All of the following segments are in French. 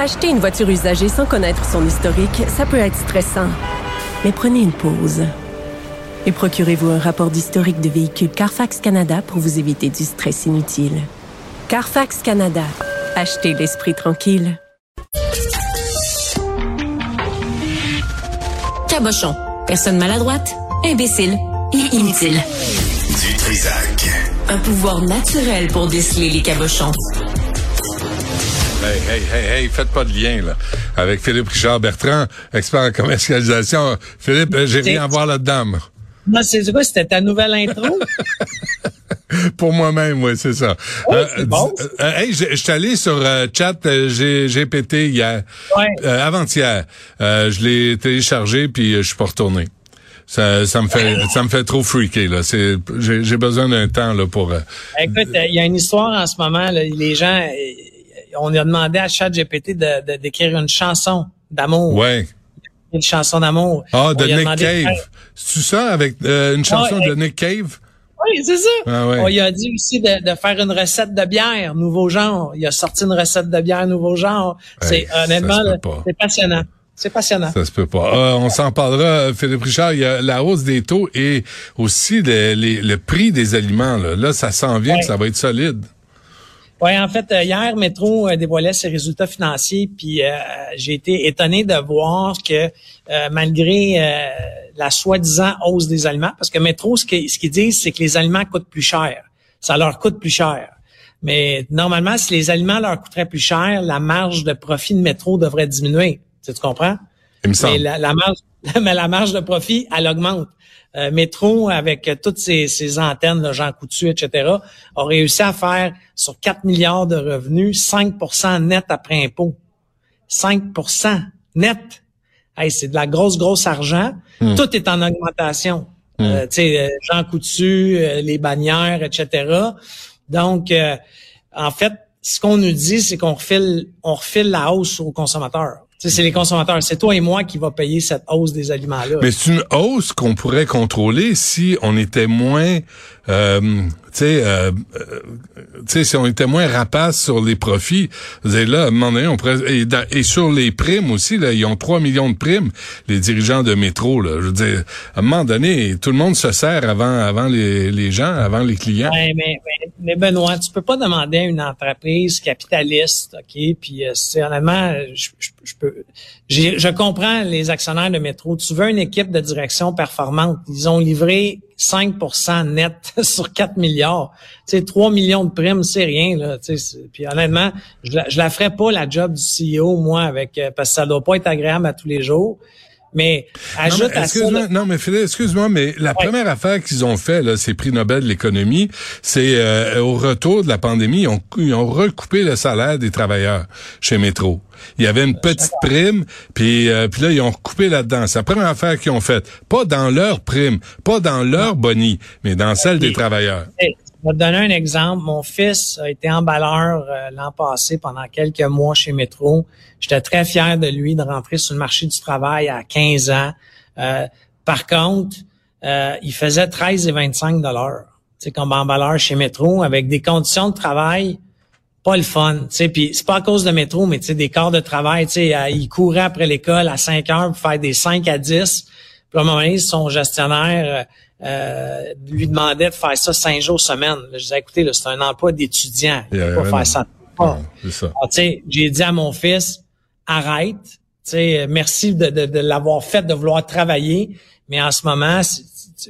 Acheter une voiture usagée sans connaître son historique, ça peut être stressant. Mais prenez une pause. Et procurez-vous un rapport d'historique de véhicule Carfax Canada pour vous éviter du stress inutile. Carfax Canada. Achetez l'esprit tranquille. Cabochon. Personne maladroite, imbécile et inutile. Du Trisac. Un pouvoir naturel pour déceler les cabochons. Hey, hey, hey, hey, faites pas de lien, là. Avec Philippe Richard Bertrand, expert en commercialisation. Philippe, euh, j'ai rien à voir là-dedans. Non, c'est quoi? C'était ta nouvelle intro? Pour moi-même, oui, c'est ça. Oui, c'est bon. euh, euh, hey, je suis allé sur euh, chat euh, GPT hier, Ouais. euh, avant-hier. Euh, je l'ai téléchargé puis euh, je suis pas retourné. Ça, ça me fait, ça me fait trop freaker là. C'est, j'ai, besoin d'un temps là pour. euh, Écoute, euh, il y a une histoire en ce moment. là, les gens, euh, on a demandé à ChatGPT de, de, d'écrire une chanson d'amour. ouais. Une chanson d'amour. Ah, de Nick Cave. C'est ça avec euh, une chanson Ouais, de Nick Cave? Oui, c'est ça. Ah ouais. On lui a dit aussi de, de faire une recette de bière, nouveau genre. Il a sorti une recette de bière, nouveau genre. Hey, c'est honnêtement, c'est passionnant. C'est passionnant. Ça se peut pas. Ah, on s'en parlera, euh, Philippe Richard. Il y a la hausse des taux et aussi le, les- le prix des aliments. Là, là ça s'en vient, Ouais. que ça va être solide. Oui, en fait, euh, hier, Métro euh, dévoilait ses résultats financiers, puis euh, j'ai été étonné de voir que euh, malgré euh, la soi-disant hausse des aliments, parce que Métro, ce qu'ils ce disent, c'est que les aliments coûtent plus cher. Ça leur coûte plus cher. Mais normalement, si les aliments leur coûteraient plus cher, la marge de profit de Métro devrait diminuer. Tu, tu comprends? Il me Mais la, la marge, mais la marge de profit, elle augmente. Euh, Métro, avec euh, toutes ses, ses antennes, là, Jean Coutu, etc., a réussi à faire sur 4 milliards de revenus 5% net après impôt. 5% net. Hey, c'est de la grosse, grosse argent. Tout est en augmentation. Euh, tu sais, euh, Jean Coutu, euh, les bannières, etc. Donc, euh, en fait, ce qu'on nous dit, c'est qu'on refile, on refile la hausse aux consommateurs. C'est les consommateurs. C'est toi et moi qui va payer cette hausse des aliments-là. Mais c'est une hausse qu'on pourrait contrôler si on était moins, euh, tu sais, euh, euh, si on était moins rapace sur les profits. Là, à un moment donné, on pourrait, et, sur les primes aussi, là, ils ont 3 millions de primes, les dirigeants de métro, là. Je veux dire, à un moment donné, tout le monde se sert avant, avant les, les gens, avant les clients. Mais, mais, Benoît, tu peux pas demander à une entreprise capitaliste, ok, puis euh, honnêtement, je, je, je peux, je comprends les actionnaires de métro. Tu veux une équipe de direction performante. Ils ont livré 5% net sur 4 milliards. Tu sais, 3 millions de primes, c'est rien là. Puis honnêtement, je la, je la ferais pas la job du CEO moi avec euh, parce que ça doit pas être agréable à tous les jours. Mais Non, ajoute mais à ça. excuse-moi, non, mais Philippe, excuse-moi, mais la première affaire qu'ils ont fait, là, ces prix Nobel de l'économie, c'est euh, au retour de la pandémie, ils ont, ils ont recoupé le salaire des travailleurs chez Métro. Il y avait une petite prime, puis euh, puis là, ils ont recoupé là-dedans. C'est la première affaire qu'ils ont faite. Pas dans leur prime, pas dans leur boni, mais dans celle des travailleurs. Je vais te donner un exemple. Mon fils a été emballeur euh, l'an passé pendant quelques mois chez Métro. J'étais très fier de lui de rentrer sur le marché du travail à 15 ans. Euh, par contre, euh, il faisait 13 et 25 dollars comme emballeur chez Métro avec des conditions de travail pas le fun, tu sais, puis c'est pas à cause de métro, mais tu sais, des quarts de travail, tu sais, euh, il courait après l'école à 5 heures pour faire des 5 à 10. Puis à un moment donné, son gestionnaire euh, lui demandait de faire ça 5 jours semaine. Je disais, écoutez, c'est un emploi d'étudiant. Il pas faire ça. Ah, j'ai dit à mon fils, arrête. Tu sais, merci de, de, de l'avoir fait, de vouloir travailler, mais en ce moment,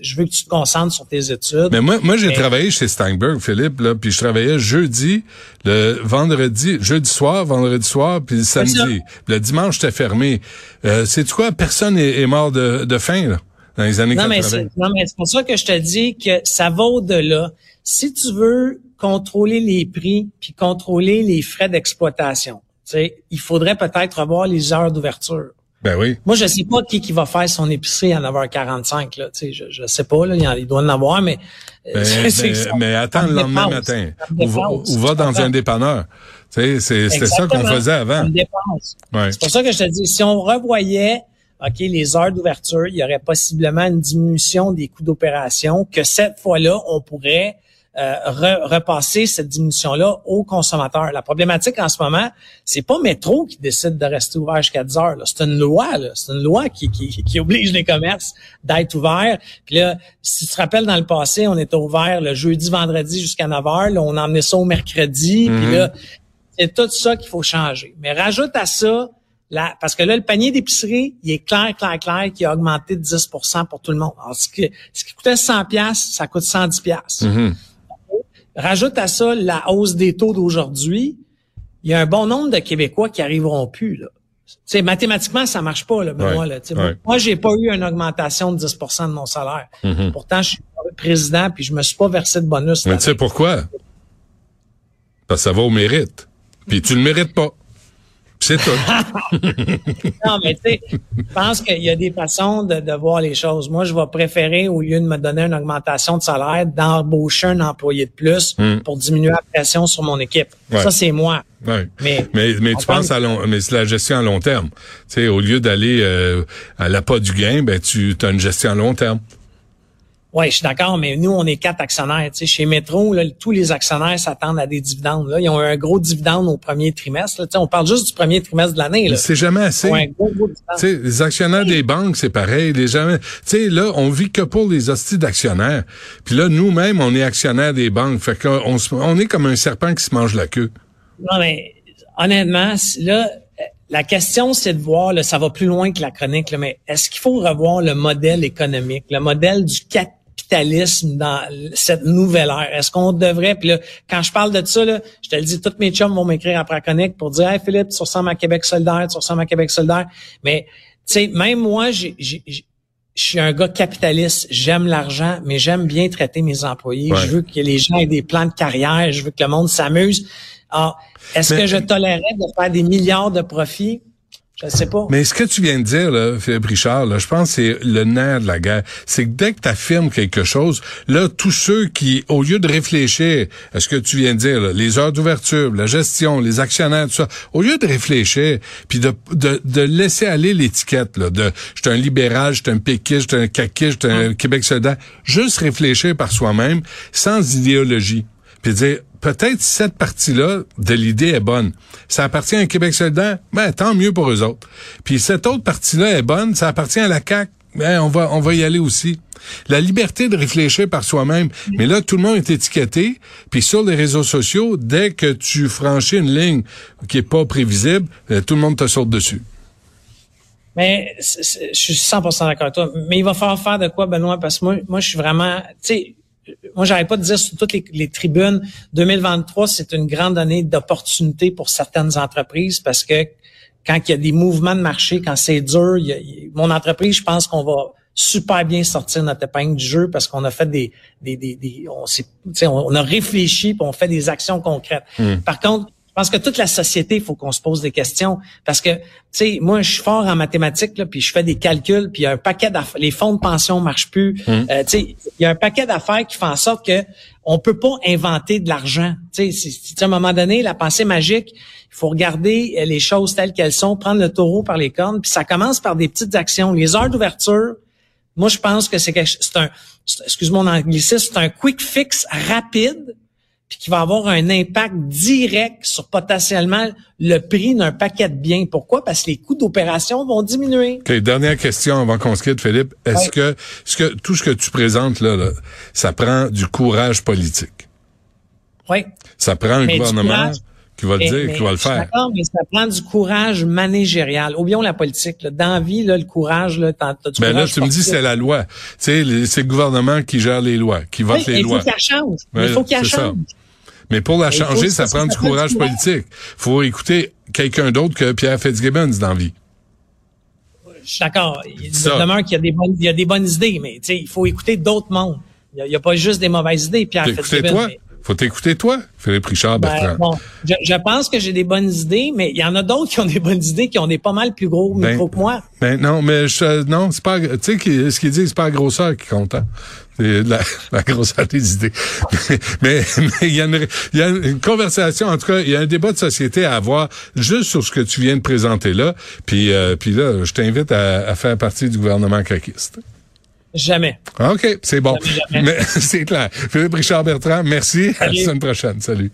je veux que tu te concentres sur tes études. Mais moi, moi j'ai Mais- travaillé chez Steinberg, Philippe, là, puis je travaillais jeudi, le vendredi, jeudi soir, vendredi soir, puis le samedi. Puis le dimanche, j'étais fermé. Euh, c'est quoi? Personne est, est mort de, de faim, là, dans les années Non, mais 80. c'est, non, mais c'est pour ça que je te dis que ça va au-delà. Si tu veux contrôler les prix puis contrôler les frais d'exploitation, tu sais, il faudrait peut-être revoir les heures d'ouverture. Ben oui. Moi, je sais pas qui qui va faire son épicerie à 9h45. Là. Tu sais, je, je sais pas, là, il, doit en avoir, mais... euh, Ben, ben, ça. mais attends Ça le me lendemain matin. Ou va, dépasse. ou va dans comprends? un dépanneur. C'était ça qu'on faisait avant. Ouais. C'est pour ça que je te dis, si on revoyait OK, les heures d'ouverture, il y aurait possiblement une diminution des coûts d'opération, que cette fois-là, on pourrait euh, re- repasser cette diminution-là aux consommateurs. La problématique en ce moment, c'est pas Métro qui décide de rester ouvert jusqu'à 10 heures. C'est une loi. là. C'est une loi qui, qui, qui oblige les commerces d'être ouverts. Puis là, si tu te rappelles, dans le passé, on était ouvert le jeudi, vendredi jusqu'à 9 heures. Là, on a emmené ça au mercredi. Puis là, c'est tout ça qu'il faut changer. Mais rajoute à ça, la, parce que là, le panier d'épicerie, il est clair, clair, clair qu'il a augmenté de 10% pour tout le monde. Alors, ce, qui, ce qui coûtait 100 pièces, ça coûte 110 pièces. Mhm. Rajoute à ça la hausse des taux d'aujourd'hui. Il y a un bon nombre de Québécois qui arriveront plus. Là. Tu sais, mathématiquement, ça marche pas, là, Benoît. Ouais, Là, ouais. Moi, j'ai pas eu une augmentation de 10% de mon salaire. Mhm. Pourtant, je suis président, puis je me suis pas versé de bonus. Mais tu sais pourquoi? Parce que ça va au mérite. Puis tu le mérites pas. C'est tout. Non, mais tu sais, je pense qu'il y a des façons de, de voir les choses. Moi, je vais préférer, au lieu de me donner une augmentation de salaire, d'embaucher un employé de plus pour diminuer la pression sur mon équipe. Hmm. Ouais. Ça, c'est moi. Ouais. Mais, Mais, tu parle- penses à long, mais c'est la gestion à long terme. Tu sais, au lieu d'aller euh, à l'appât du gain, ben tu as une gestion à long terme. Oui, je suis d'accord, mais nous, on est quatre actionnaires. Tu sais, chez Métro, là, tous les actionnaires s'attendent à des dividendes. Là. Ils ont eu un gros dividende au premier trimestre. Là. Tu sais, on parle juste du premier trimestre de l'année. C'est jamais assez. Un gros, gros dividende. Tu sais, les actionnaires des banques, c'est pareil. Les jamais. Tu sais, là, on vit que pour les hosties d'actionnaires. Puis là, nous-mêmes, on est actionnaires des banques. Fait qu'on se- on est comme un serpent qui se mange la queue. Non, mais honnêtement, là, la question, c'est de voir, là, ça va plus loin que la chronique, là, mais est-ce qu'il faut revoir le modèle économique, le modèle du capitalisme dans cette nouvelle ère? Est-ce qu'on devrait, puis là, quand je parle de ça, là, je te le dis, tous mes chums vont m'écrire après chronique pour dire, hey Philippe, tu ressembles à Québec solidaire, tu ressembles à Québec solidaire. Mais, tu sais, même moi, je suis un gars capitaliste, j'aime l'argent, mais j'aime bien traiter mes employés. Ouais. Je veux que les gens aient des plans de carrière, je veux que le monde s'amuse. Alors, est-ce Mais- que je tolérerais de faire des milliards de profits? Je sais pas. Mais ce que tu viens de dire, là, Philippe Richard, là, je pense que c'est le nerf de la guerre. C'est que dès que tu affirmes quelque chose, là, tous ceux qui, au lieu de réfléchir à ce que tu viens de dire, là, les heures d'ouverture, la gestion, les actionnaires, tout ça, au lieu de réfléchir, puis de, de, de laisser aller l'étiquette, là, de je suis un libéral, je suis un péquiste, je suis un caquiste, je suis un Québec solidaire, juste réfléchir par soi-même, sans idéologie puis dire peut-être cette partie-là de l'idée est bonne. Ça appartient à un Québec solidaire, ben tant mieux pour eux autres. Puis cette autre partie-là est bonne, ça appartient à la CAC, ben on va on va y aller aussi. La liberté de réfléchir par soi-même. Mais là, tout le monde est étiqueté. Puis sur les réseaux sociaux, dès que tu franchis une ligne qui est pas prévisible, euh, tout le monde te saute dessus. Mais je suis 100% d'accord avec toi. Mais il va falloir faire de quoi, Benoît? Parce que moi, moi je suis vraiment... Tu sais, moi, j'arrête pas de dire sur toutes les, les tribunes, 2023, c'est une grande année d'opportunité pour certaines entreprises parce que quand il y a des mouvements de marché, quand c'est dur, il y a- il- mon entreprise, je pense qu'on va super bien sortir notre épingle du jeu parce qu'on a fait des, des, des, des- on, on, a réfléchi puis on fait des actions concrètes. Par contre, pense que toute la société, il faut qu'on se pose des questions parce que, tu sais, moi, je suis fort en mathématiques, là, puis je fais des calculs, puis il y a un paquet d'affaires, les fonds de pension marchent plus. Euh, tu sais, il y a un paquet d'affaires qui font en sorte que on peut pas inventer de l'argent. Tu sais, à un moment donné, la pensée magique, il faut regarder euh, les choses telles qu'elles sont, prendre le taureau par les cornes, puis ça commence par des petites actions. Les heures d'ouverture, moi, je pense que c'est c'est un, excuse mon anglicisme, c'est un quick fix rapide, puis qui va avoir un impact direct sur potentiellement le prix d'un paquet de biens. Pourquoi? Parce que les coûts d'opération vont diminuer. OK, dernière question avant qu'on se quitte, Philippe. Est-ce Ouais. que, ce que tout ce que tu présentes là, là, ça prend du courage politique? Oui. Ça prend un Mais gouvernement courage. qui va le Mais- dire, mais qui va le faire. D'accord, mais ça prend du courage managérial. Oublions la politique. Là. Dans la vie, là, le courage, là, t'as, t'as du Ben là, tu me dis c'est la loi. Tu sais, c'est le gouvernement qui gère les lois, qui vote Oui, les mais il faut lois. qu'elle change. Il faut qu'elle c'est ça. Mais pour la changer, ça ça prend du courage politique. faut écouter quelqu'un d'autre que Pierre Fitzgibbons dans la vie. Je suis d'accord. Il demeure qu'il y a des bonnes, il y a des bonnes idées, mais tu sais, il faut écouter d'autres mondes. Il n'y a, pas juste des mauvaises idées, Pierre Fitzgibbon, mais- Faut t'écouter toi, Philippe Richard Ben, Bertrand. bon, je, je pense que j'ai des bonnes idées, mais il y en a d'autres qui ont des bonnes idées, qui ont des pas mal plus gros Ben, micros que moi. Ben non, mais je, non, c'est pas, tu sais, ce qu'il dit, c'est pas la grosseur qui compte, hein. C'est la, la grosseur des idées. mais il y, a une, il y a une conversation, en tout cas, il y a un débat de société à avoir juste sur ce que tu viens de présenter là. Puis, euh, puis là, je t'invite à, à faire partie du gouvernement caquiste. Jamais. OK, c'est bon. Jamais, jamais. Mais c'est clair. Philippe Richard Bertrand, merci. À la semaine prochaine. Salut.